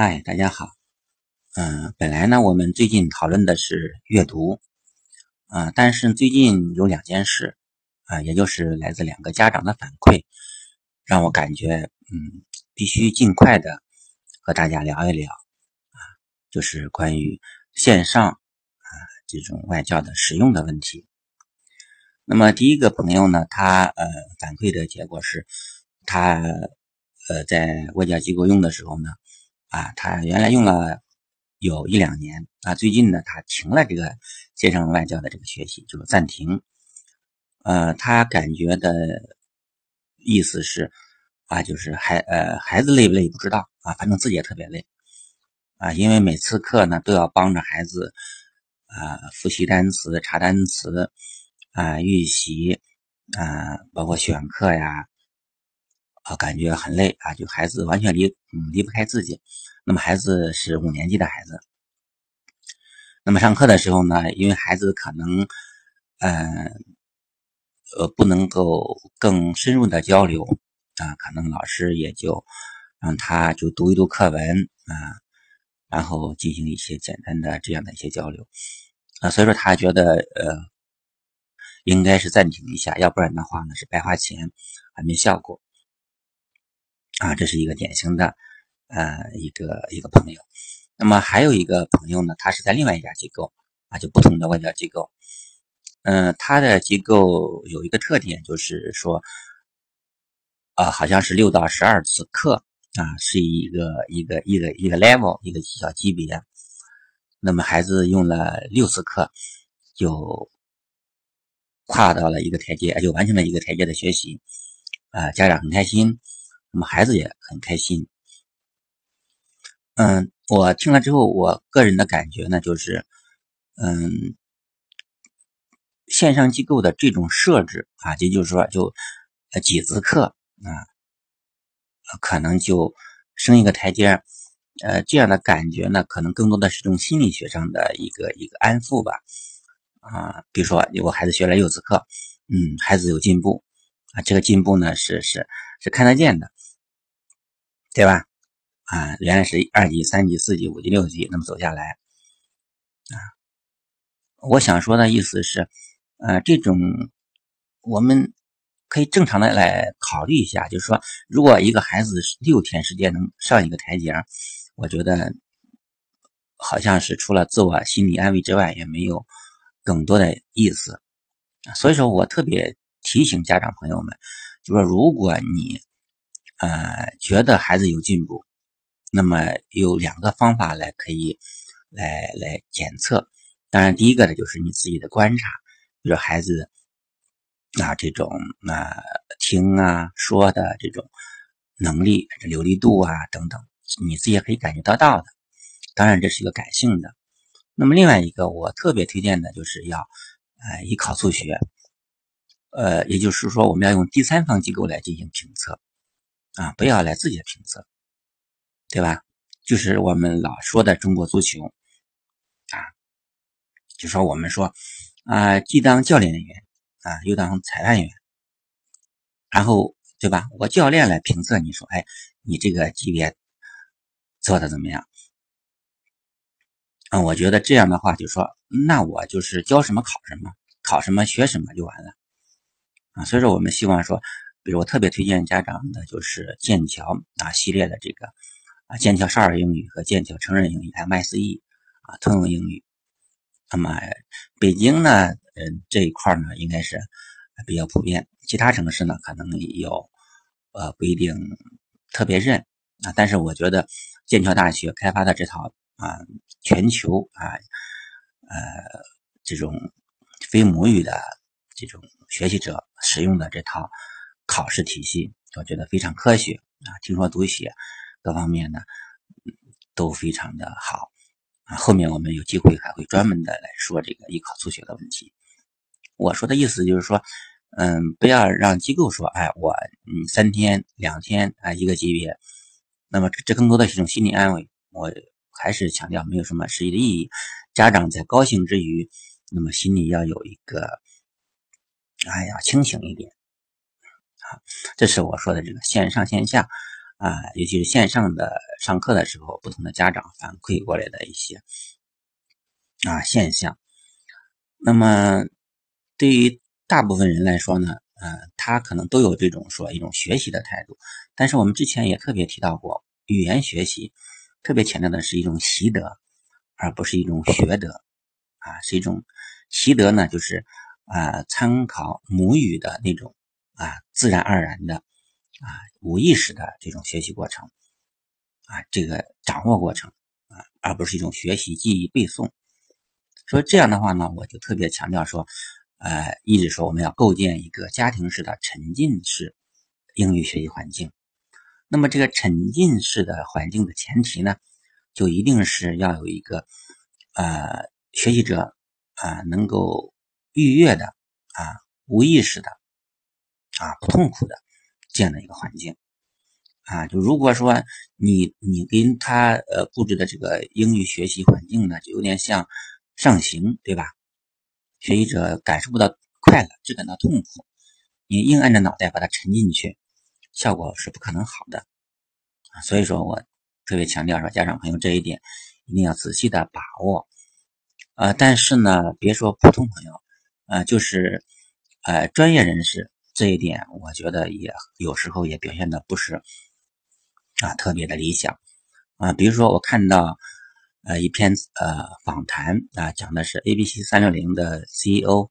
嗨，大家好。嗯，本来呢，我们最近讨论的是阅读，啊，但是最近有两件事，啊，也就是来自两个家长的反馈，让我感觉，嗯，必须尽快的和大家聊一聊，啊，就是关于线上啊这种外教的使用的问题。那么第一个朋友呢，他呃反馈的结果是，他呃在外教机构用的时候呢。啊，他原来用了有一两年啊，最近呢，他停了这个线上外教的这个学习，就是暂停。呃，他感觉的意思是啊，就是孩呃孩子累不累不知道啊，反正自己也特别累啊，因为每次课呢都要帮着孩子啊复习单词、查单词啊预习啊，包括选课呀。啊，感觉很累啊！就孩子完全离嗯离不开自己。那么孩子是五年级的孩子，那么上课的时候呢，因为孩子可能嗯呃不能够更深入的交流啊，可能老师也就让他就读一读课文啊，然后进行一些简单的这样的一些交流啊，所以说他觉得呃应该是暂停一下，要不然的话呢是白花钱，还没效果。啊，这是一个典型的，呃，一个一个朋友。那么还有一个朋友呢，他是在另外一家机构啊，就不同的外教机构。嗯，他的机构有一个特点，就是说，啊，好像是六到十二次课啊，是一个一个一个一个 level 一个小级别。那么孩子用了六次课，就跨到了一个台阶，就完成了一个台阶的学习。啊，家长很开心。那么孩子也很开心。嗯，我听了之后，我个人的感觉呢，就是，嗯，线上机构的这种设置啊，也就是说，就几次课啊，可能就升一个台阶呃，这样的感觉呢，可能更多的是一种心理学上的一个一个安抚吧。啊，比如说，我孩子学了六次课，嗯，孩子有进步啊，这个进步呢，是是是看得见的。对吧？啊，原来是二级、三级、四级、五级、六级，那么走下来，啊，我想说的意思是，呃，这种我们可以正常的来考虑一下，就是说，如果一个孩子六天时间能上一个台阶，我觉得好像是除了自我心理安慰之外，也没有更多的意思。所以说我特别提醒家长朋友们，就说如果你。呃，觉得孩子有进步，那么有两个方法来可以来来检测。当然，第一个呢就是你自己的观察，比如孩子啊这种啊听啊说的这种能力、这流利度啊等等，你自己也可以感觉得到的。当然，这是一个感性的。那么另外一个我特别推荐的就是要呃依考数学，呃，也就是说我们要用第三方机构来进行评测。啊，不要来自己的评测，对吧？就是我们老说的中国足球，啊，就说我们说啊，既当教练员啊，又当裁判员，然后对吧？我教练来评测，你说，哎，你这个级别做的怎么样？啊，我觉得这样的话，就说那我就是教什么考什么，考什么学什么就完了，啊，所以说我们希望说。比如我特别推荐家长的就是剑桥啊系列的这个啊剑桥少儿英语和剑桥成人英语 MSE 啊通用英语。那么北京呢，嗯这一块呢应该是比较普遍，其他城市呢可能有呃不一定特别认啊。但是我觉得剑桥大学开发的这套啊全球啊呃这种非母语的这种学习者使用的这套。考试体系我觉得非常科学啊，听说读写各方面呢都非常的好啊。后面我们有机会还会专门的来说这个艺考数学的问题。我说的意思就是说，嗯，不要让机构说，哎，我嗯三天两天啊一个级别，那么这更多的是一种心理安慰。我还是强调没有什么实际的意义。家长在高兴之余，那么心里要有一个，哎呀，清醒一点。这是我说的这个线上线下啊，尤其是线上的上课的时候，不同的家长反馈过来的一些啊现象。那么对于大部分人来说呢，呃，他可能都有这种说一种学习的态度，但是我们之前也特别提到过，语言学习特别强调的是一种习得，而不是一种学得啊，是一种习得呢，就是啊参考母语的那种啊自然而然的啊无意识的这种学习过程啊这个掌握过程啊，而不是一种学习记忆背诵。所以这样的话呢，我就特别强调说。呃，一直说我们要构建一个家庭式的沉浸式英语学习环境。那么，这个沉浸式的环境的前提呢，就一定是要有一个呃学习者啊能够愉悦的啊无意识的啊不痛苦的这样的一个环境啊。就如果说你你跟他呃布置的这个英语学习环境呢，就有点像上刑，对吧？学习者感受不到快乐，只感到痛苦。你硬按着脑袋把它沉进去，效果是不可能好的！所以说我特别强调说，家长朋友这一点一定要仔细的把握。呃，但是呢，别说普通朋友，呃，就是呃专业人士这一点，我觉得也有时候也表现的不是啊特别的理想啊。比如说我看到。呃，一篇呃访谈啊，讲的是 ABC 三六零的 CEO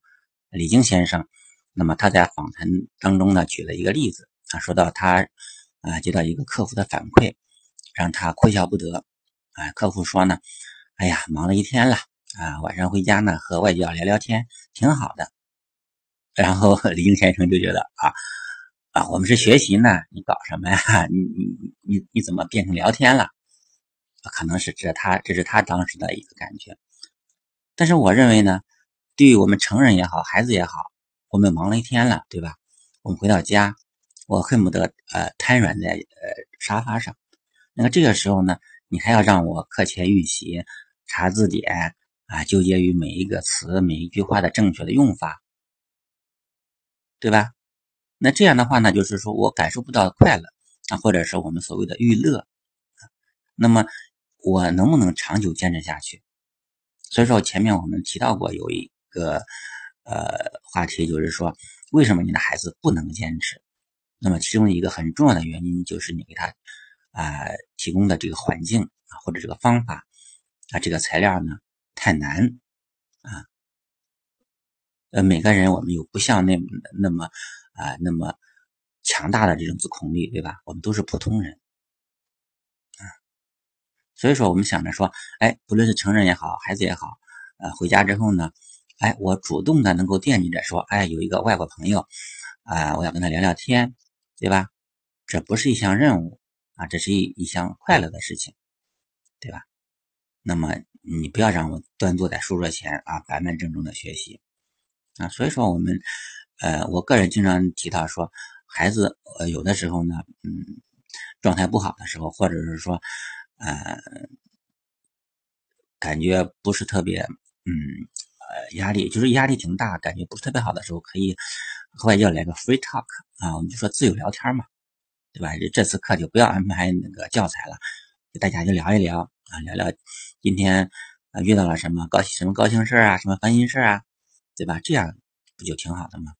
李晶先生。那么他在访谈当中呢，举了一个例子啊，说到他啊接到一个客户的反馈，让他哭笑不得啊。客户说呢，哎呀，忙了一天了啊，晚上回家呢和外教聊聊天，挺好的。然后李晶先生就觉得啊啊，我们是学习呢，你搞什么呀？你你你你怎么变成聊天了？可能是这他这是他当时的一个感觉，但是我认为呢，对于我们成人也好，孩子也好，我们忙了一天了，对吧？我们回到家，我恨不得呃瘫软在呃沙发上。那么这个时候呢，你还要让我课前预习、查字典啊，纠结于每一个词、每一句话的正确的用法，对吧？那这样的话呢，就是说我感受不到快乐啊，或者是我们所谓的娱乐，那么。我能不能长久坚持下去？所以说前面我们提到过有一个呃话题，就是说为什么你的孩子不能坚持？那么其中一个很重要的原因就是你给他啊提供的这个环境啊或者这个方法啊这个材料呢太难啊。呃每个人我们有不像那那么啊那么强大的这种自控力，对吧？我们都是普通人。所以说，我们想着说，哎，不论是成人也好，孩子也好，呃，回家之后呢，哎，我主动的能够惦记着说，哎，有一个外国朋友，啊，我要跟他聊聊天，对吧？这不是一项任务啊，这是一一项快乐的事情，对吧？那么你不要让我端坐在书桌前啊，板板正正的学习啊。所以说，我们，呃，我个人经常提到说，孩子，呃，有的时候呢，嗯，状态不好的时候，或者是说。呃，感觉不是特别，嗯，呃，压力就是压力挺大，感觉不是特别好的时候，可以和外教来个 free talk 啊，我们就说自由聊天嘛，对吧？这次课就不要安排那个教材了，大家就聊一聊啊，聊聊今天啊遇到了什么高什么高兴事啊，什么烦心事啊，对吧？这样不就挺好的吗？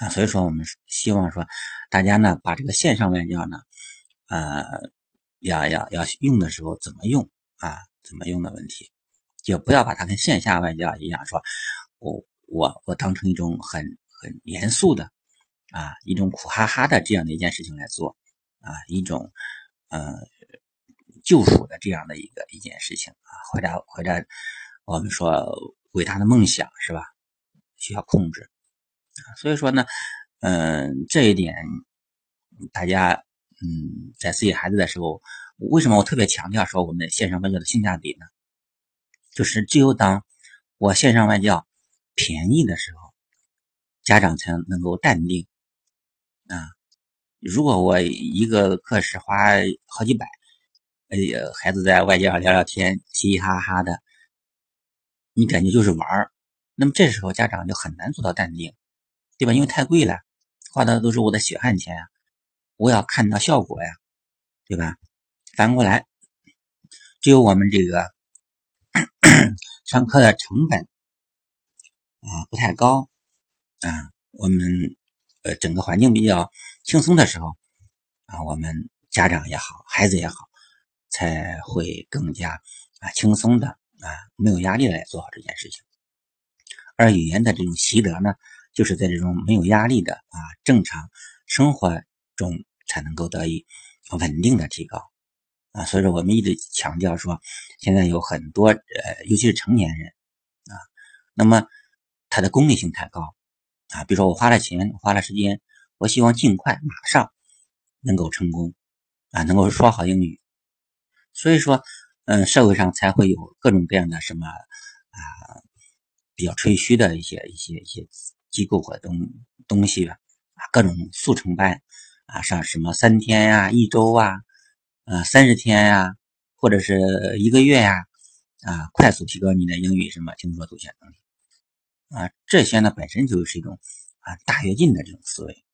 啊，所以说我们希望说大家呢，把这个线上外教呢，呃。要要要用的时候怎么用啊？怎么用的问题，就不要把它跟线下外教一样，说我我我当成一种很很严肃的啊，一种苦哈哈的这样的一件事情来做啊，一种呃救赎的这样的一个一件事情啊，回答回答我们说伟大的梦想是吧？需要控制，所以说呢，嗯，这一点大家。嗯，在自己孩子的时候，为什么我特别强调说我们线上外教的性价比呢？就是只有当我线上外教便宜的时候，家长才能够淡定啊。如果我一个课时花好几百，哎呀，孩子在外教聊聊天，嘻嘻哈哈的，你感觉就是玩儿，那么这时候家长就很难做到淡定，对吧？因为太贵了，花的都是我的血汗钱啊。我要看到效果呀，对吧？反过来，只有我们这个 上课的成本啊不太高啊，我们呃整个环境比较轻松的时候啊，我们家长也好，孩子也好，才会更加啊轻松的啊没有压力来做好这件事情。而语言的这种习得呢，就是在这种没有压力的啊正常生活中才能够得以稳定的提高。啊，所以说我们一直强调说，现在有很多呃，尤其是成年人啊，那么他的功利性太高啊。比如说我花了钱，花了时间，我希望尽快马上能够成功啊，能够说好英语。所以说，嗯，社会上才会有各种各样的什么啊，比较吹嘘的一些一些一些机构和东东西吧啊，各种速成班啊，上什么三天呀、一周啊。呃，三十天呀，或者是一个月呀，啊，快速提高你的英语什么听说读写能力啊，这些呢本身就是一种啊大跃进的这种思维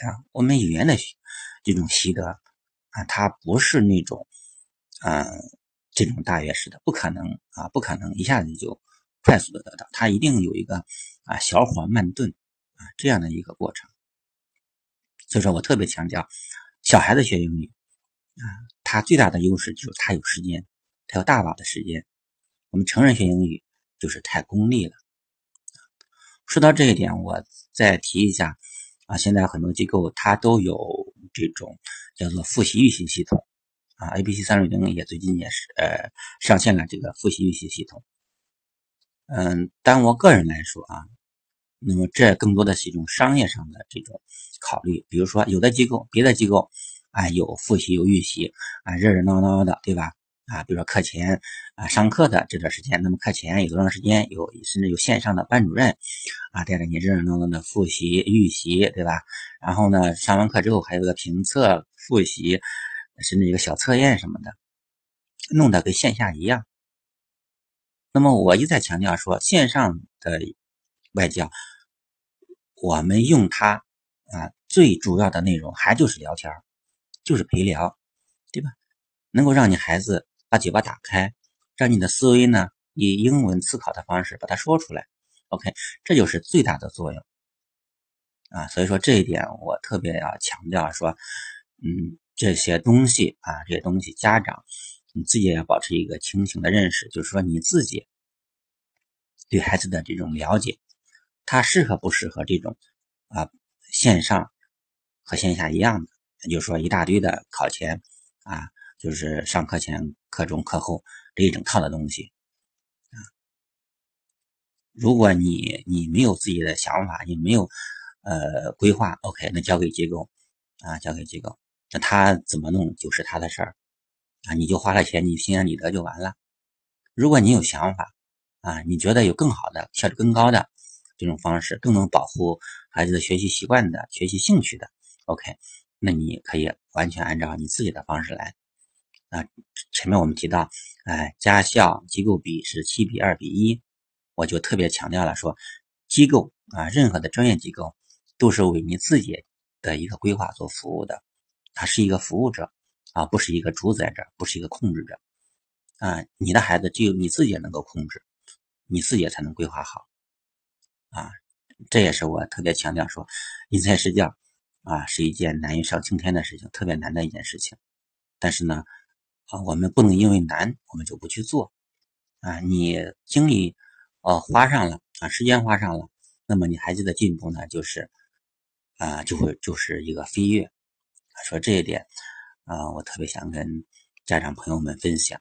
啊。我们语言的这种习得啊，它不是那种嗯这种大跃式的，不可能啊，不可能一下子就快速的得到，它一定有一个啊小火慢炖啊这样的一个过程。所以说我特别强调，小孩子学英语。啊，他最大的优势就是他有时间，他有大把的时间。我们成人学英语就是太功利了。说到这一点，我再提一下啊，现在很多机构它都有这种叫做复习预习系统啊，ABC 三六零也最近也是呃上线了这个复习预习系统。嗯，但我个人来说啊，那么这更多的是一种商业上的这种考虑，比如说有的机构，别的机构。啊，有复习有预习啊，热热闹闹的，对吧？啊，比如说课前啊，上课的这段时间，那么课前有多长时间？有甚至有线上的班主任啊，带着你热热闹闹的复习预习，对吧？然后呢，上完课之后还有个评测复习，甚至一个小测验什么的，弄得跟线下一样。那么我一再强调说，线上的外教，我们用它啊，最主要的内容还就是聊天就是陪聊，对吧？能够让你孩子把嘴巴打开，让你的思维呢以英文思考的方式把它说出来。OK，这就是最大的作用啊。所以说这一点我特别要强调说，嗯，这些东西啊，这些东西家长你自己也要保持一个清醒的认识，就是说你自己对孩子的这种了解，他适合不适合这种啊线上和线下一样的。也就是说一大堆的考前啊，就是上课前、课中、课后这一整套的东西啊。如果你你没有自己的想法，你没有呃规划，OK，那交给机构啊，交给机构，那他怎么弄就是他的事儿啊。你就花了钱，你心安理得就完了。如果你有想法啊，你觉得有更好的、效率更高的这种方式，更能保护孩子的学习习惯的、学习兴趣的，OK。那你可以完全按照你自己的方式来啊。前面我们提到，哎，家校机构比是七比二比一，我就特别强调了说，机构啊，任何的专业机构都是为你自己的一个规划做服务的，他是一个服务者啊，不是一个主宰者，不是一个控制者啊。你的孩子只有你自己能够控制，你自己才能规划好啊。这也是我特别强调说，因材施教。啊，是一件难于上青天的事情，特别难的一件事情。但是呢，啊，我们不能因为难我们就不去做。啊，你精力哦花上了啊，时间花上了，那么你孩子的进步呢，就是啊，就会就是一个飞跃。说这一点啊，我特别想跟家长朋友们分享。